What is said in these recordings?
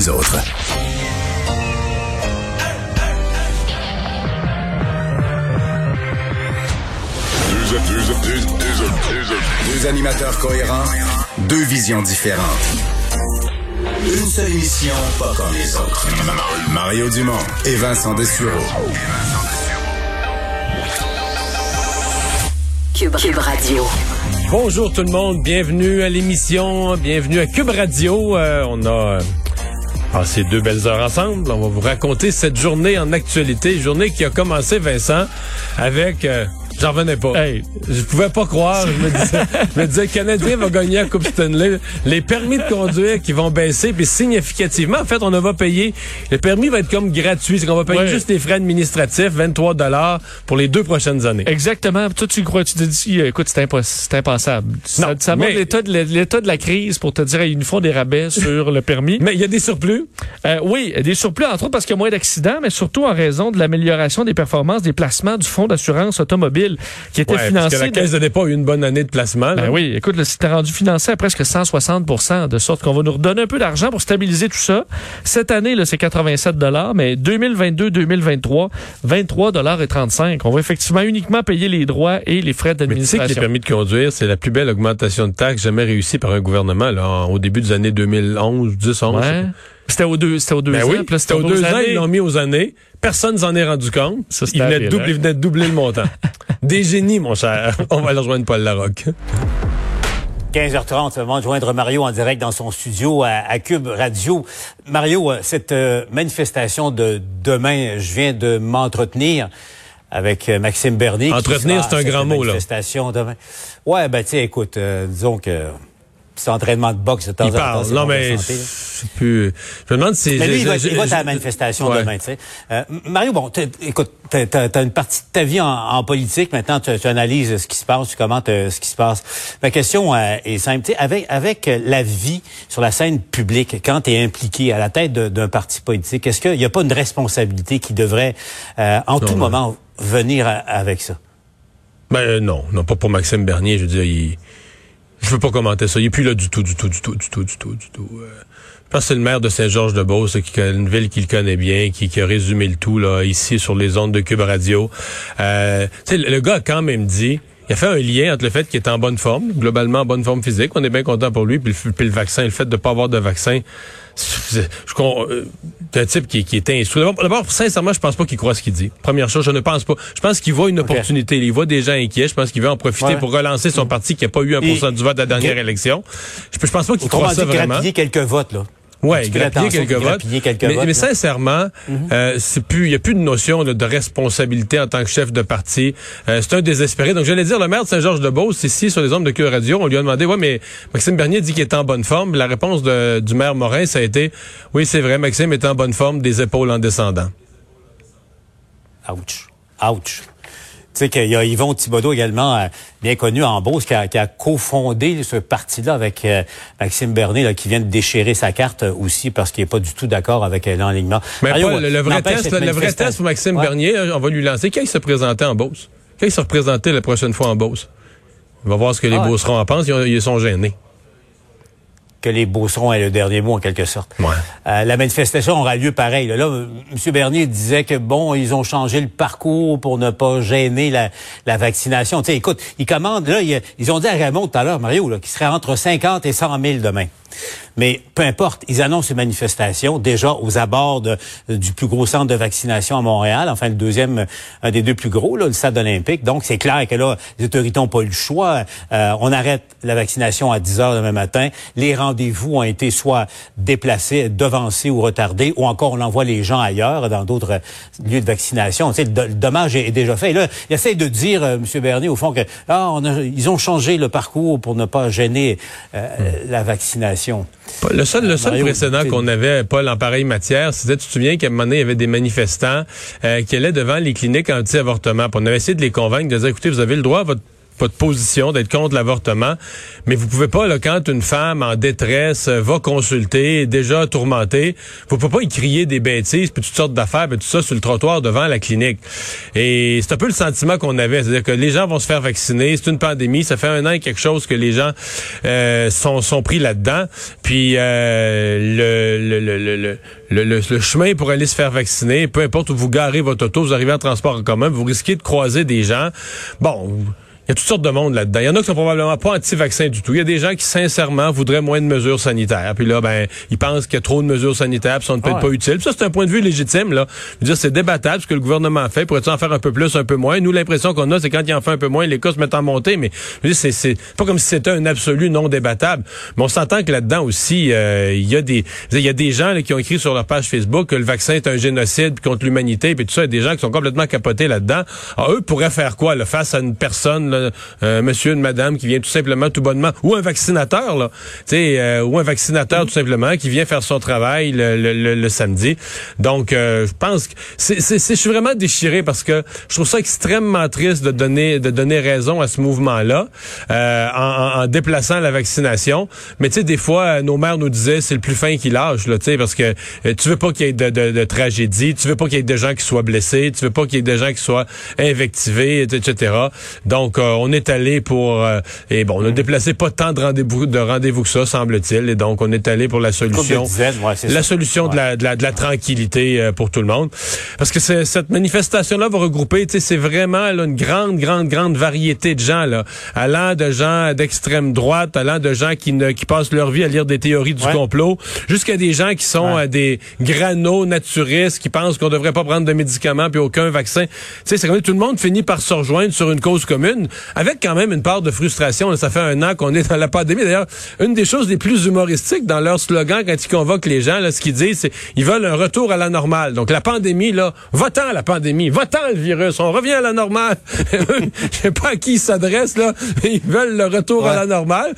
les autres. Deux animateurs cohérents, deux visions différentes. Une seule émission, pas comme les autres. Mario Dumont et Vincent Dessureau. Cube, Cube Radio. Bonjour tout le monde, bienvenue à l'émission, bienvenue à Cube Radio. Euh, on a euh, passé deux belles heures ensemble. On va vous raconter cette journée en actualité, journée qui a commencé, Vincent, avec... euh, J'en revenais pas. Hey, je pouvais pas croire. Je me disais, je me disais, le Canadien va gagner la Coupe Stanley. Les permis de conduire qui vont baisser, puis significativement. En fait, on va payer. Le permis va être comme gratuit. C'est qu'on va payer Ouais. juste les frais administratifs, 23 dollars pour les deux prochaines années. Exactement. Toi, tu crois, tu te dis, écoute, c'est impos- c'est impensable. Ça, Non, ça montre mais- l'état de, la- l'état de la crise pour te dire, ils nous font des rabais sur le permis. Mais il y a des surplus. Euh, oui, des surplus, entre autres parce qu'il y a moins d'accidents, mais surtout en raison de l'amélioration des performances des placements du Fonds d'assurance automobile qui était Ouais, parce financé. que la Caisse de dépôt a eu une bonne année de placement. Ben oui, écoute, c'était rendu financé à presque 160 de sorte qu'on va nous redonner un peu d'argent pour stabiliser tout ça. Cette année, c'est 87 mais 2022-2023, 23 et 35. On va effectivement uniquement payer les droits et les frais Mais tu sais que les d'administration. permis de conduire, c'est la plus belle augmentation de taxes jamais réussie par un gouvernement là, au début des années 2011, 10, 11. Ouais. C'était aux deux, c'était aux deux Ben ans. oui, puis là, c'était aux deux ans, ils l'ont mis aux années. Personne s'en est rendu compte. Ça, c'était il, venait de doubler, il venait de doubler le montant. Des génies, mon cher. On va aller rejoindre Paul Larocque. 15h30, on va joindre Mario en direct dans son studio à, à Cube Radio. Mario, euh, cette euh, manifestation de demain, je viens de m'entretenir avec euh, Maxime Bernier. qui Entretenir, sera c'est un grand mot, là. manifestation demain. Ouais, ben tu sais, écoute, euh, disons que c'est entraînement de boxe de temps Il en temps. parle. Non, mais plus... Je me demande si... Mais lui, je- il va, je- il va je- à la manifestation Ouais. demain, tu sais. Euh, Mario, bon, écoute, t'as, t'as- t'as une partie de ta vie en, en politique. Maintenant, tu, tu analyses ce qui se passe, tu commentes euh, ce qui se passe. Ma question euh, est simple. Tu avec, avec la vie sur la scène publique, quand tu es impliqué à la tête d'un parti politique, est-ce qu'il n'y a pas une responsabilité qui devrait, euh, en tout moment, venir à- avec ça? Ben non, non, pas pour Maxime Bernier. Je veux dire, il... Je veux pas commenter ça. Il est plus là du tout, du tout, du tout, du tout, du tout, du tout. Euh, je pense que c'est le maire de Saint-Georges-de-Beauce, une ville qu'il connaît bien, qui, a résumé le tout là ici sur les ondes de Cube Radio. Euh, le gars a quand même dit, il a fait un lien entre le fait qu'il est en bonne forme, globalement en bonne forme physique, on est bien content pour lui, puis le, puis le vaccin, le fait de pas avoir de vaccin. c'est- euh, c'est un type qui, qui est instruit. D'abord, sincèrement, je pense pas qu'il croit ce qu'il dit. Première chose, je ne pense pas. Je pense qu'il voit une opportunité. Il voit des gens inquiets. Je pense qu'il veut en profiter Ouais. pour relancer son parti qui n'a pas eu un Et- pourcent du vote à la dernière élection. Je, je pense pas qu'il croit ça dit, vraiment. quelques votes, là. Ouais, grappiller quelques votes. quelques mais, votes, mais sincèrement, euh, c'est plus, il y a plus de notion là, de responsabilité en tant que chef de parti. Euh, c'est un désespéré. Donc j'allais dire, le maire de Saint-Georges-de-Beauce, ici sur les ondes de Cube Radio, on lui a demandé, ouais, mais Maxime Bernier dit qu'il est en bonne forme. La réponse de- du maire Morin, ça a été, oui, c'est vrai, Maxime est en bonne forme, des épaules en descendant. Ouch. Ouch. Sais qu'il y a Yvon Thibodeau également, euh, bien connu en Beauce, qui a, qui a cofondé ce parti-là avec euh, Maxime Bernier, là, qui vient de déchirer sa carte euh, aussi parce qu'il n'est pas du tout d'accord avec l'enlignement. Mais Mario, Paul, le, le vrai test, cette le, le vrai test pour Maxime Ouais. Bernier, on va lui lancer. Quand il se présentait en Beauce? Quand il se représentait la prochaine fois en Beauce? On va voir ce que les Ah. Beaucerons en pensent. Ils sont gênés. Que les Beaucerons aient le dernier mot, en quelque sorte. Ouais. Euh, la manifestation aura lieu pareil. Là, Là, M. Bernier disait que, bon, ils ont changé le parcours pour ne pas gêner la, la vaccination. Tu sais, écoute, ils commandent, là, ils, ils ont dit à Raymond tout à l'heure, Mario, là, qu'il serait entre 50 et 100 000 demain. Mais peu importe, ils annoncent une manifestation déjà aux abords de- du plus gros centre de vaccination à Montréal, enfin le deuxième, euh, un des deux plus gros, là, le stade olympique. Donc c'est clair que là, les autorités n'ont pas eu le choix. Euh, on arrête la vaccination à 10 heures demain matin. Les rendez-vous ont été soit déplacés, devancés ou retardés, ou encore on envoie les gens ailleurs, dans d'autres lieux de vaccination. Tu sais, le, le dommage est, est déjà fait. Et là, il essaie de dire, euh, M. Bernier, au fond, que ah, on a- ils ont changé le parcours pour ne pas gêner euh, la vaccination. Le seul, le seul Mario, précédent qu'on avait, Paul, en pareille matière, c'était, tu te souviens qu'à un moment donné, il y avait des manifestants euh, qui allaient devant les cliniques anti-avortement. On avait essayé de les convaincre, de dire, écoutez, vous avez le droit à votre votre position, d'être contre l'avortement, mais vous pouvez pas, là, quand une femme en détresse euh, va consulter, déjà tourmentée, vous pouvez pas y crier des bêtises, puis toutes sortes d'affaires, puis tout ça sur le trottoir devant la clinique. Et c'est un peu le sentiment qu'on avait, c'est-à-dire que les gens vont se faire vacciner, c'est une pandémie, ça fait un an et quelque chose que les gens euh, sont, sont pris là-dedans, puis euh, le, le, le, le, le, chemin pour aller se faire vacciner, peu importe où vous garez votre auto, vous arrivez en transport en commun, vous risquez de croiser des gens. Bon, y a toutes sortes de monde là-dedans. Il y en a qui sont probablement pas anti-vaccins du tout. Il y a des gens qui, sincèrement, voudraient moins de mesures sanitaires. Puis là, ben, ils pensent qu'il y a trop de mesures sanitaires, puis ça ne peut être pas utile. ça, c'est un point de vue légitime, là. Je veux dire, c'est débattable ce que le gouvernement fait. Pourrait-il en faire un peu plus, un peu moins? Nous, l'impression qu'on a, c'est quand il en fait un peu moins, les cas se mettent en montée. Mais c'est, c'est pas comme si c'était un absolu non débattable. Mais on s'entend que là-dedans aussi, euh, il y a des, il y a des gens qui ont écrit sur leur page Facebook que le vaccin est un génocide contre l'humanité, puis tout ça. Il y a des gens qui sont complètement capotés là-dedans. Alors, eux pourraient faire quoi, là, face à une personne, un monsieur, une madame qui vient tout simplement, tout bonnement, ou un vaccinateur, là, euh, ou un vaccinateur tout simplement qui vient faire son travail le, le, le, samedi. Donc, euh, je pense que c'est, c'est, je suis vraiment déchiré parce que je trouve ça extrêmement triste de donner, de donner raison à ce mouvement-là euh, en, en, déplaçant la vaccination. Mais tu sais, des fois, nos mères nous disaient c'est le plus fin qui lâche, là, tu sais, parce que tu veux pas qu'il y ait de, de, de, tragédie, tu veux pas qu'il y ait des gens qui soient blessés, tu veux pas qu'il y ait des gens qui soient invectivés, etc. Donc, on est allé pour euh, et bon, on a hmm. déplacé pas tant de rendez-vous de rendez-vous que ça semble-t-il et donc on est allé pour la solution. la solution de la, de la, de la tranquillité euh, pour tout le monde. Parce que cette manifestation là va regrouper tu sais c'est vraiment là, une grande grande grande variété de gens là. Allant de gens d'extrême droite allant de gens qui ne qui passent leur vie à lire des théories du complot jusqu'à des gens qui sont euh, des granos naturistes qui pensent qu'on devrait pas prendre de médicaments puis aucun vaccin. Tu sais c'est comme tout le monde finit par se rejoindre sur une cause commune avec quand même une part de frustration. Ça fait un an qu'on est dans la pandémie. D'ailleurs, une des choses les plus humoristiques dans leur slogan quand ils convoquent les gens, là, ce qu'ils disent, c'est ils veulent un retour à la normale. Donc la pandémie, là, votant la pandémie, votant le virus, on revient à la normale. Je sais pas à qui ils s'adressent, là. Ils veulent le retour à la normale.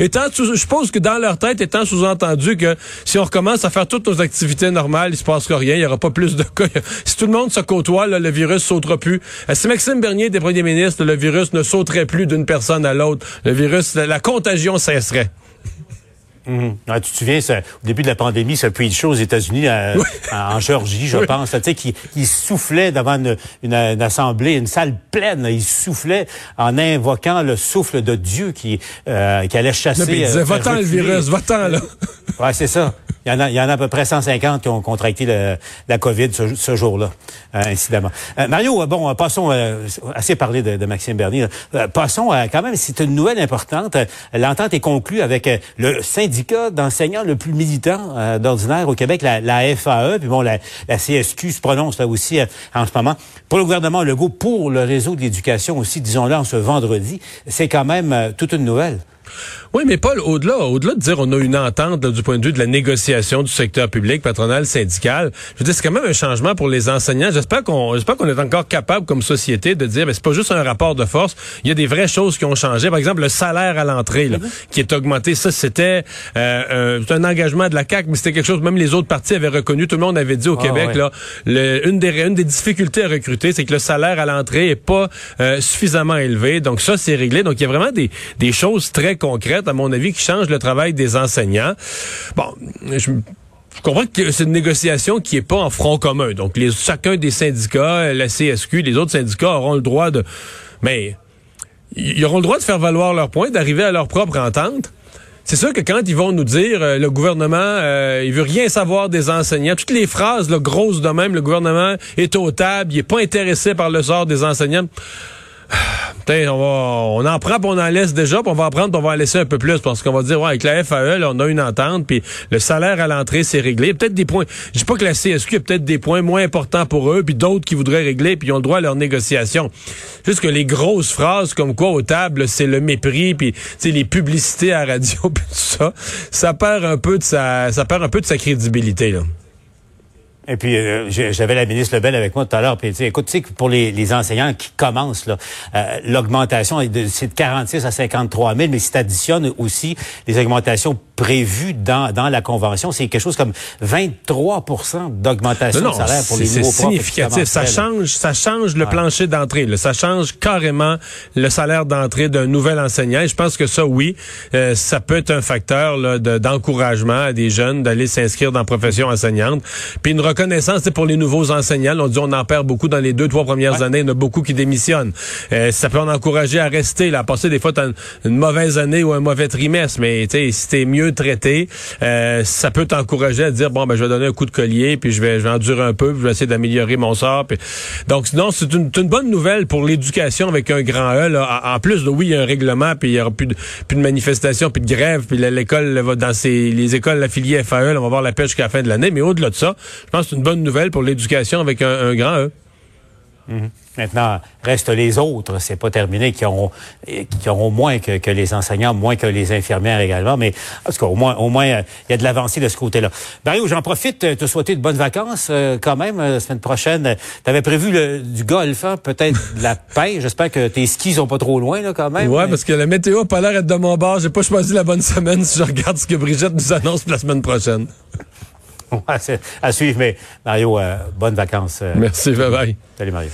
Étant, je suppose que dans leur tête, étant sous-entendu que si on recommence à faire toutes nos activités normales, il se passe rien, il y aura pas plus de cas. Si tout le monde se côtoie, là, le virus sautera plus. Euh, si Maxime Bernier des premiers ministres, le virus ne sauterait plus d'une personne à l'autre. Le virus, la, contagion cesserait. Mhm. tu te souviens, au début de la pandémie, ce de show aux États-Unis, euh, en Géorgie, je pense, tu sais, qui, soufflait devant une, assemblée, une salle pleine. Il soufflait en invoquant le souffle de Dieu qui, euh, qui allait chasser. il disait, va-t'en le virus, va-t'en, là. ouais, c'est ça. Il y, en a, il y en a à peu près 150 qui ont contracté la COVID ce, jour-là, euh, incidemment. Euh, Mario, euh, bon, passons, assez parlé de, Maxime Bernier. passons à, quand même, c'est une nouvelle importante. L'entente est conclue avec le syndicat d'enseignants le plus militant d'ordinaire au Québec, la, FAE. Puis bon, la, la, CSQ se prononce là aussi en ce moment. Pour le gouvernement Legault, pour le réseau de l'éducation aussi, disons-le, en ce vendredi, c'est quand même toute une nouvelle. Oui, mais Paul, au-delà, au-delà de dire on a une entente du point de vue de la négociation du secteur public, patronal, syndical, je veux dire, c'est quand même un changement pour les enseignants. J'espère qu'on, j'espère qu'on est encore capable comme société de dire, mais c'est pas juste un rapport de force. Il y a des vraies choses qui ont changé. Par exemple, le salaire à l'entrée, là, qui est augmenté. Ça, c'était euh, un, engagement de la CAC, mais c'était quelque chose. Même les autres partis avaient reconnu. Tout le monde avait dit au ah, Québec là, une des une des difficultés à recruter, c'est que le salaire à l'entrée est pas euh, suffisamment élevé. Donc ça, c'est réglé. Donc il y a vraiment des des choses très concrètes à mon avis, qui change le travail des enseignants. Bon, je comprends que c'est une négociation qui est pas en front commun. Donc, chacun des syndicats, la CSQ, les autres syndicats auront le droit de... Mais ils auront le droit de faire valoir leur point, d'arriver à leur propre entente. C'est sûr que quand ils vont nous dire euh, le gouvernement euh, il veut rien savoir des enseignants, toutes les phrases là, grosses de même, le gouvernement est au table, il est pas intéressé par le sort des enseignants on, en prend, on en laisse déjà, puis on va en prendre, puis on va en laisser un peu plus, parce qu'on va dire, ouais, avec la FAE, on a une entente, puis le salaire à l'entrée, c'est réglé. Peut-être des points, je dis pas que la CSQ a peut-être des points moins importants pour eux, puis d'autres qui voudraient régler, puis ils ont le droit à leur négociation. Juste que les grosses phrases comme quoi aux tables, c'est le mépris, puis les publicités à radio, puis tout ça, ça perd un peu de sa, ça perd un peu de sa crédibilité, là. Et puis, euh, j'avais la ministre Lebel avec moi tout à l'heure. Puis, écoute, tu sais que pour les, les, enseignants qui commencent, là, euh, l'augmentation, c'est de 46 à 53 000, mais si tu additionnes aussi les augmentations prévu dans, dans la convention. C'est quelque chose comme 23 d'augmentation de salaire pour les nouveaux C'est significatif. Ça change, ça change le plancher d'entrée. Ça change carrément le salaire d'entrée d'un nouvel enseignant. Et je pense que ça, oui, euh, ça peut être un facteur d'encouragement à des jeunes d'aller s'inscrire dans la profession enseignante. Puis une reconnaissance pour les nouveaux enseignants. On dit on en perd beaucoup dans les deux, trois premières années. Il y en a beaucoup qui démissionnent. Euh, ça peut en encourager à rester, là, à passer des fois une, une mauvaise année ou un mauvais trimestre. Mais si t'es mieux traité, euh, ça peut t'encourager à dire bon ben je vais donner un coup de collier, puis je vais, je vais endurer un peu, puis je vais essayer d'améliorer mon sort. Donc non, c'est une, une, bonne nouvelle pour l'éducation avec un grand E. Là. En plus, oui, il y a un règlement, puis il y aura plus de, plus de manifestations, puis de grève, puis l'école va dans ses, les écoles affiliées FAE, on va voir la pêche jusqu'à la fin de l'année. Mais au-delà de ça, je pense que c'est une bonne nouvelle pour l'éducation avec un, grand E. Mhm. Maintenant, reste les autres. C'est pas terminé qui auront qui auront moins que, que, les enseignants, moins que les infirmières également. Mais en tout cas, au moins, au moins, il y a de l'avancée de ce côté-là. Mario, j'en profite de te souhaiter de bonnes vacances euh, quand même euh, la semaine prochaine. Tu avais prévu le, du golf, hein, peut-être de la paix. J'espère que tes skis sont pas trop loin là quand même. Ouais, parce que la météo a pas l'air d'être de mon bord. J'ai pas choisi la bonne semaine si je regarde ce que Brigitte nous annonce pour la semaine prochaine. À suivre, mais Mario, euh, bonnes vacances. Merci, bye bye. Salut Mario.